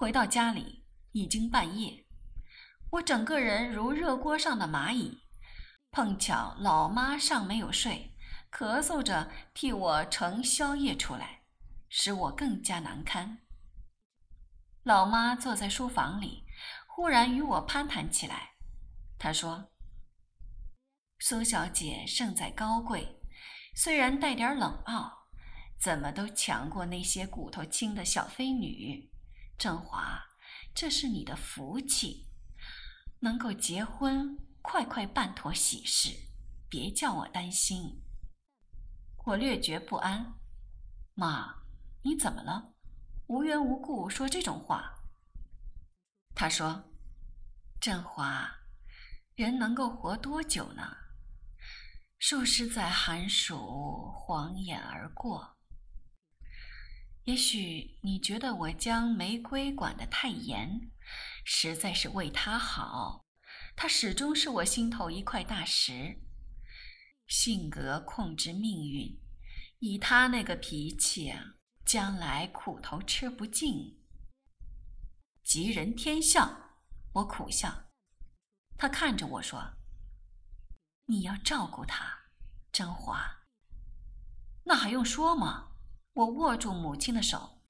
回到家里已经半夜，我整个人如热锅上的蚂蚁。碰巧老妈尚没有睡，咳嗽着替我盛宵夜出来，使我更加难堪。老妈坐在书房里，忽然与我攀谈起来。她说：“苏小姐胜在高贵，虽然带点冷傲，怎么都强过那些骨头轻的小飞女。振华，这是你的福气，能够结婚。”快快办妥喜事，别叫我担心。我略觉不安。妈，你怎么了？无缘无故说这种话。他说：“振华，人能够活多久呢？数十载寒暑，晃眼而过。也许你觉得我将玫瑰管得太严，实在是为他好。”他始终是我心头一块大石，性格控制命运，以他那个脾气，将来苦头吃不尽。吉人天相，我苦笑。他看着我说：“你要照顾他，张华。”那还用说吗？我握住母亲的手。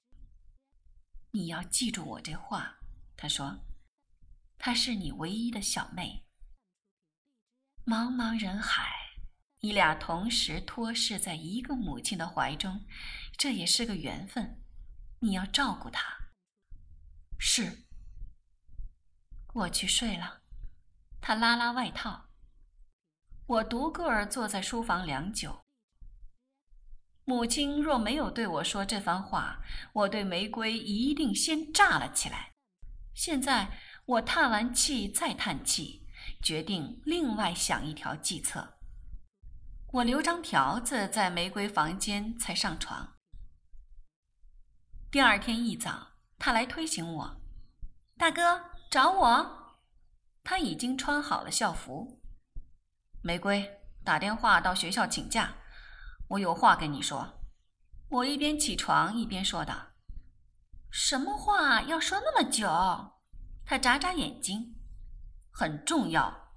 你要记住我这话，他说。她是你唯一的小妹。茫茫人海，你俩同时托世在一个母亲的怀中，这也是个缘分。你要照顾她。是。我去睡了。他拉拉外套。我独个儿坐在书房良久。母亲若没有对我说这番话，我对玫瑰一定先炸了起来。现在。我叹完气，再叹气，决定另外想一条计策。我留张条子在玫瑰房间，才上床。第二天一早，他来推醒我：“大哥，找我。”他已经穿好了校服。玫瑰打电话到学校请假，我有话跟你说。我一边起床一边说道：“什么话要说那么久？”他眨眨眼睛，很重要。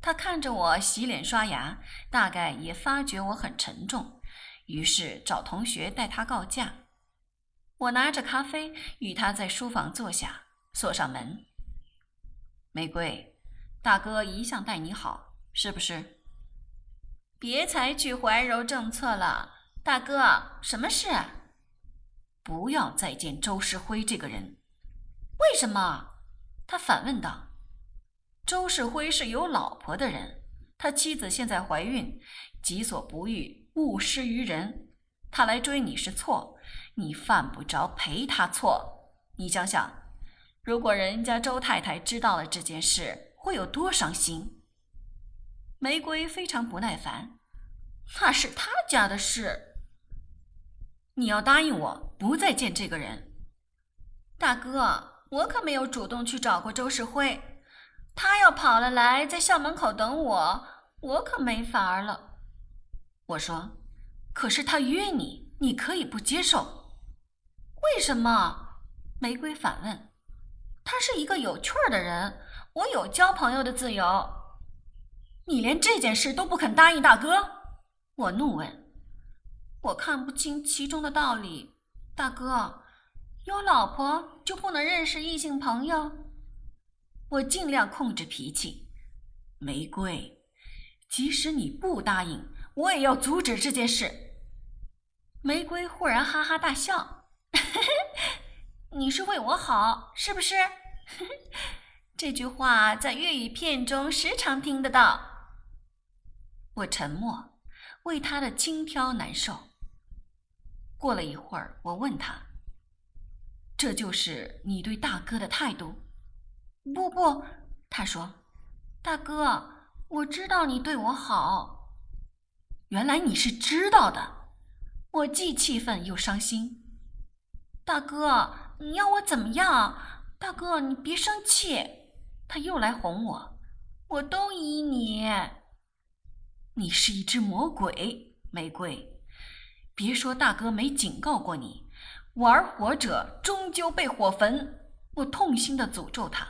他看着我洗脸刷牙，大概也发觉我很沉重，于是找同学带他告假。我拿着咖啡与他在书房坐下，锁上门。玫瑰，大哥一向待你好，是不是？别采取怀柔政策了，大哥，什么事？不要再见周世辉这个人。为什么？他反问道。周世辉是有老婆的人，他妻子现在怀孕，己所不欲，勿施于人。他来追你是错，你犯不着陪他错。你想想，如果人家周太太知道了这件事，会有多伤心？玫瑰非常不耐烦。那是他家的事。你要答应我，不再见这个人，大哥。我可没有主动去找过周世辉，他要跑了来在校门口等我，我可没法儿了。我说：“可是他约你，你可以不接受。”为什么？玫瑰反问。他是一个有趣儿的人，我有交朋友的自由。你连这件事都不肯答应大哥？我怒问。我看不清其中的道理，大哥。有老婆就不能认识异性朋友？我尽量控制脾气。玫瑰，即使你不答应，我也要阻止这件事。玫瑰忽然哈哈大笑：“ 你是为我好，是不是？” 这句话在粤语片中时常听得到。我沉默，为他的轻佻难受。过了一会儿，我问他。这就是你对大哥的态度？不不，他说：“大哥，我知道你对我好。原来你是知道的。”我既气愤又伤心。大哥，你要我怎么样？大哥，你别生气。他又来哄我，我都依你。你是一只魔鬼，玫瑰。别说大哥没警告过你。玩火者终究被火焚。我痛心的诅咒他：“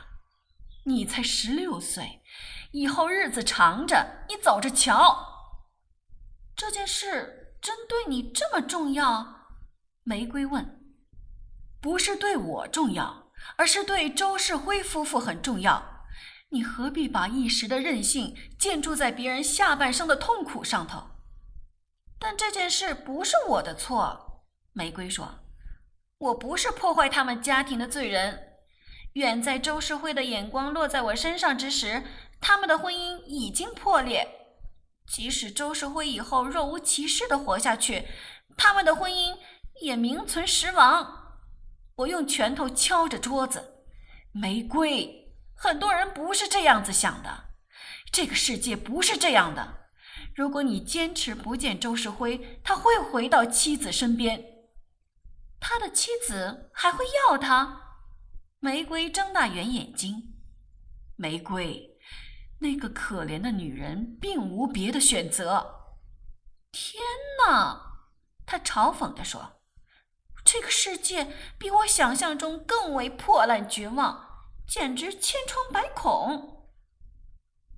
你才十六岁，以后日子长着，你走着瞧。”这件事真对你这么重要？玫瑰问。不是对我重要，而是对周世辉夫妇很重要。你何必把一时的任性建筑在别人下半生的痛苦上头？但这件事不是我的错，玫瑰说：“我不是破坏他们家庭的罪人。远在周世辉的眼光落在我身上之时，他们的婚姻已经破裂。即使周世辉以后若无其事的活下去，他们的婚姻也名存实亡。”我用拳头敲着桌子，玫瑰。很多人不是这样子想的，这个世界不是这样的。如果你坚持不见周世辉，他会回到妻子身边，他的妻子还会要他。玫瑰睁大圆眼睛，玫瑰，那个可怜的女人并无别的选择。天哪，他嘲讽地说。这个世界比我想象中更为破烂绝望，简直千疮百孔。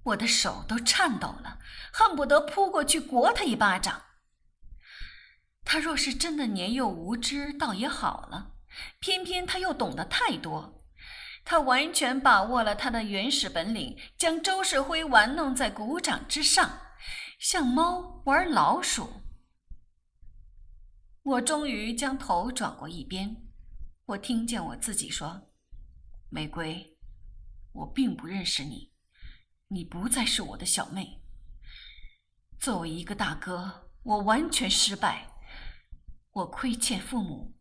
我的手都颤抖了，恨不得扑过去掴他一巴掌。他若是真的年幼无知，倒也好了；偏偏他又懂得太多，他完全把握了他的原始本领，将周世辉玩弄在股掌之上，像猫玩老鼠。我终于将头转过一边，我听见我自己说：“玫瑰，我并不认识你，你不再是我的小妹。作为一个大哥，我完全失败，我亏欠父母。”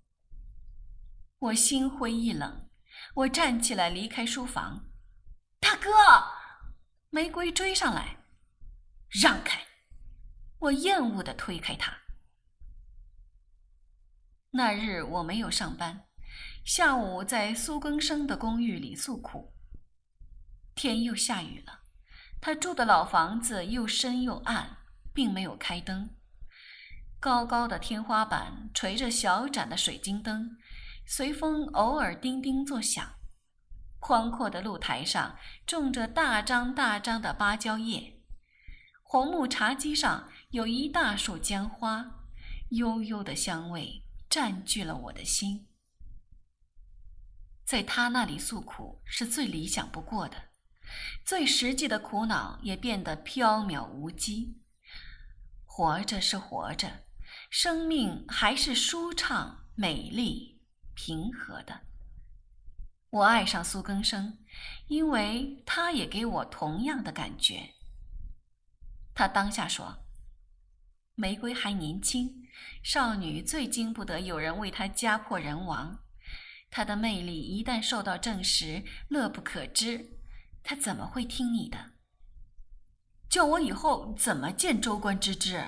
我心灰意冷，我站起来离开书房。大哥，玫瑰追上来，让开！我厌恶地推开他。那日我没有上班，下午在苏更生的公寓里诉苦。天又下雨了，他住的老房子又深又暗，并没有开灯。高高的天花板垂着小盏的水晶灯，随风偶尔叮叮作响。宽阔的露台上种着大张大张的芭蕉叶，红木茶几上有一大束姜花，悠悠的香味。占据了我的心，在他那里诉苦是最理想不过的，最实际的苦恼也变得缥缈无稽。活着是活着，生命还是舒畅、美丽、平和的。我爱上苏更生，因为他也给我同样的感觉。他当下说。玫瑰还年轻，少女最经不得有人为她家破人亡。他的魅力一旦受到证实，乐不可支。他怎么会听你的？叫我以后怎么见州官之之？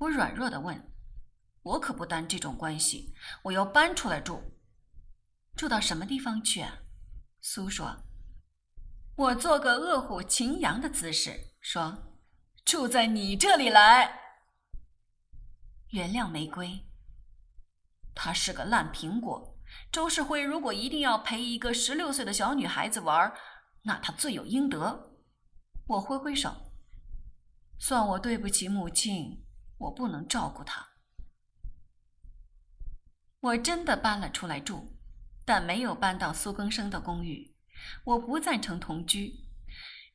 我软弱的问。我可不担这种关系，我要搬出来住。住到什么地方去啊？苏说。我做个饿虎擒羊的姿势，说：“住在你这里来。”原谅玫瑰，他是个烂苹果。周世辉如果一定要陪一个十六岁的小女孩子玩，那他罪有应得。我挥挥手，算我对不起母亲，我不能照顾她。我真的搬了出来住，但没有搬到苏更生的公寓。我不赞成同居，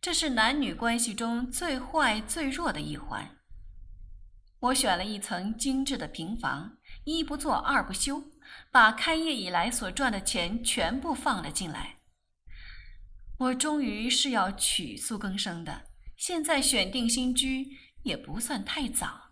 这是男女关系中最坏、最弱的一环。我选了一层精致的平房，一不做二不休，把开业以来所赚的钱全部放了进来。我终于是要娶苏更生的，现在选定新居也不算太早。